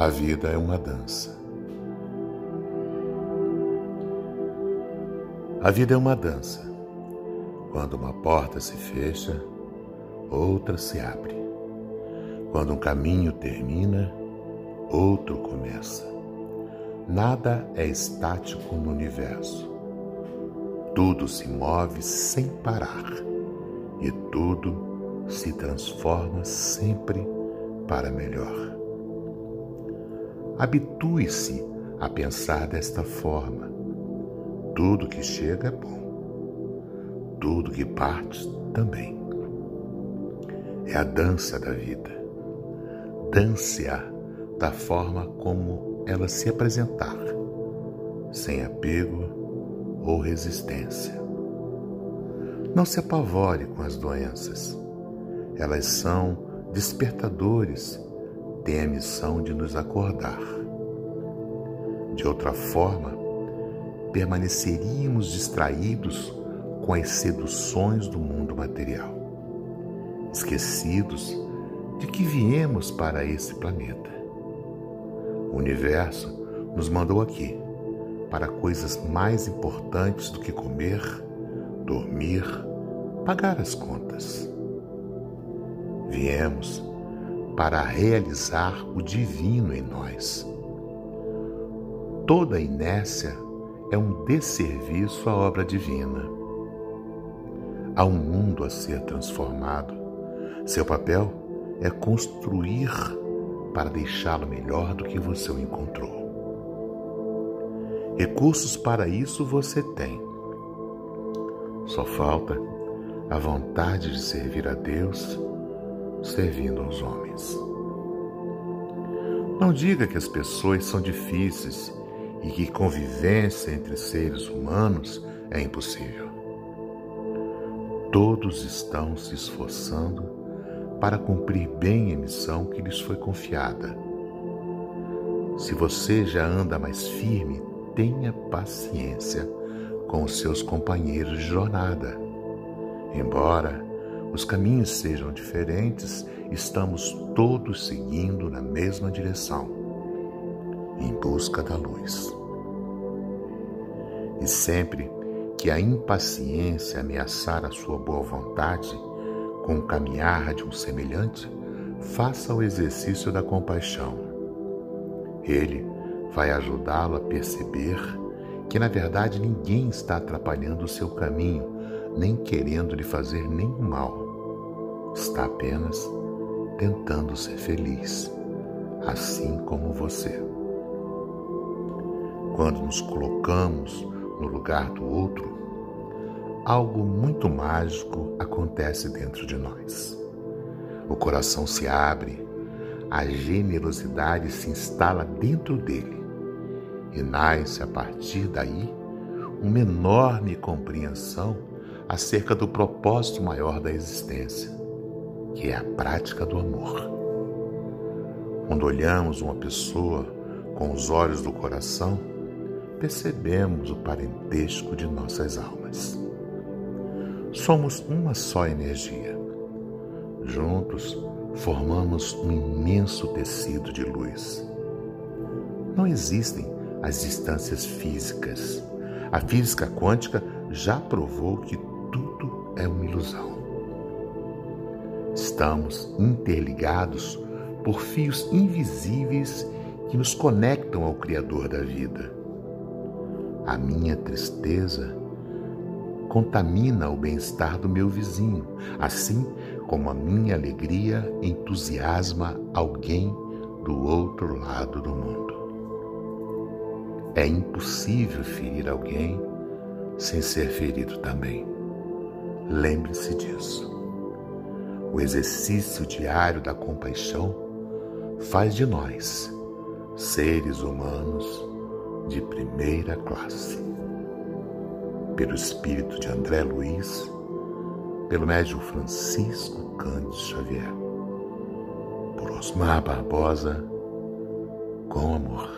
A vida é uma dança. A vida é uma dança. Quando uma porta se fecha, outra se abre. Quando um caminho termina, outro começa. Nada é estático no universo. Tudo se move sem parar e tudo se transforma sempre para melhor. Habitue-se a pensar desta forma. Tudo que chega é bom, tudo que parte também. É a dança da vida. Dance-a da forma como ela se apresentar, sem apego ou resistência. Não se apavore com as doenças. Elas são despertadores tem a missão de nos acordar. De outra forma, permaneceríamos distraídos com as seduções do mundo material, esquecidos de que viemos para esse planeta. O universo nos mandou aqui para coisas mais importantes do que comer, dormir, pagar as contas. Viemos para realizar o divino em nós. Toda inércia é um desserviço à obra divina. Há um mundo a ser transformado. Seu papel é construir para deixá-lo melhor do que você o encontrou. Recursos para isso você tem. Só falta a vontade de servir a Deus servindo aos homens. Não diga que as pessoas são difíceis e que convivência entre seres humanos é impossível. Todos estão se esforçando para cumprir bem a missão que lhes foi confiada. Se você já anda mais firme, tenha paciência com os seus companheiros de jornada. Embora os caminhos sejam diferentes, estamos todos seguindo na mesma direção, em busca da luz. E sempre que a impaciência ameaçar a sua boa vontade, com o caminhar de um semelhante, faça o exercício da compaixão. Ele vai ajudá-lo a perceber que, na verdade, ninguém está atrapalhando o seu caminho nem querendo lhe fazer nenhum mal. Está apenas tentando ser feliz, assim como você. Quando nos colocamos no lugar do outro, algo muito mágico acontece dentro de nós. O coração se abre, a generosidade se instala dentro dele e nasce a partir daí uma enorme compreensão acerca do propósito maior da existência, que é a prática do amor. Quando olhamos uma pessoa com os olhos do coração, percebemos o parentesco de nossas almas. Somos uma só energia. Juntos formamos um imenso tecido de luz. Não existem as distâncias físicas. A física quântica já provou que tudo é uma ilusão. Estamos interligados por fios invisíveis que nos conectam ao Criador da vida. A minha tristeza contamina o bem-estar do meu vizinho, assim como a minha alegria entusiasma alguém do outro lado do mundo. É impossível ferir alguém sem ser ferido também. Lembre-se disso. O exercício diário da compaixão faz de nós seres humanos de primeira classe. Pelo espírito de André Luiz, pelo médium Francisco Cândido Xavier, por Osmar Barbosa, com amor.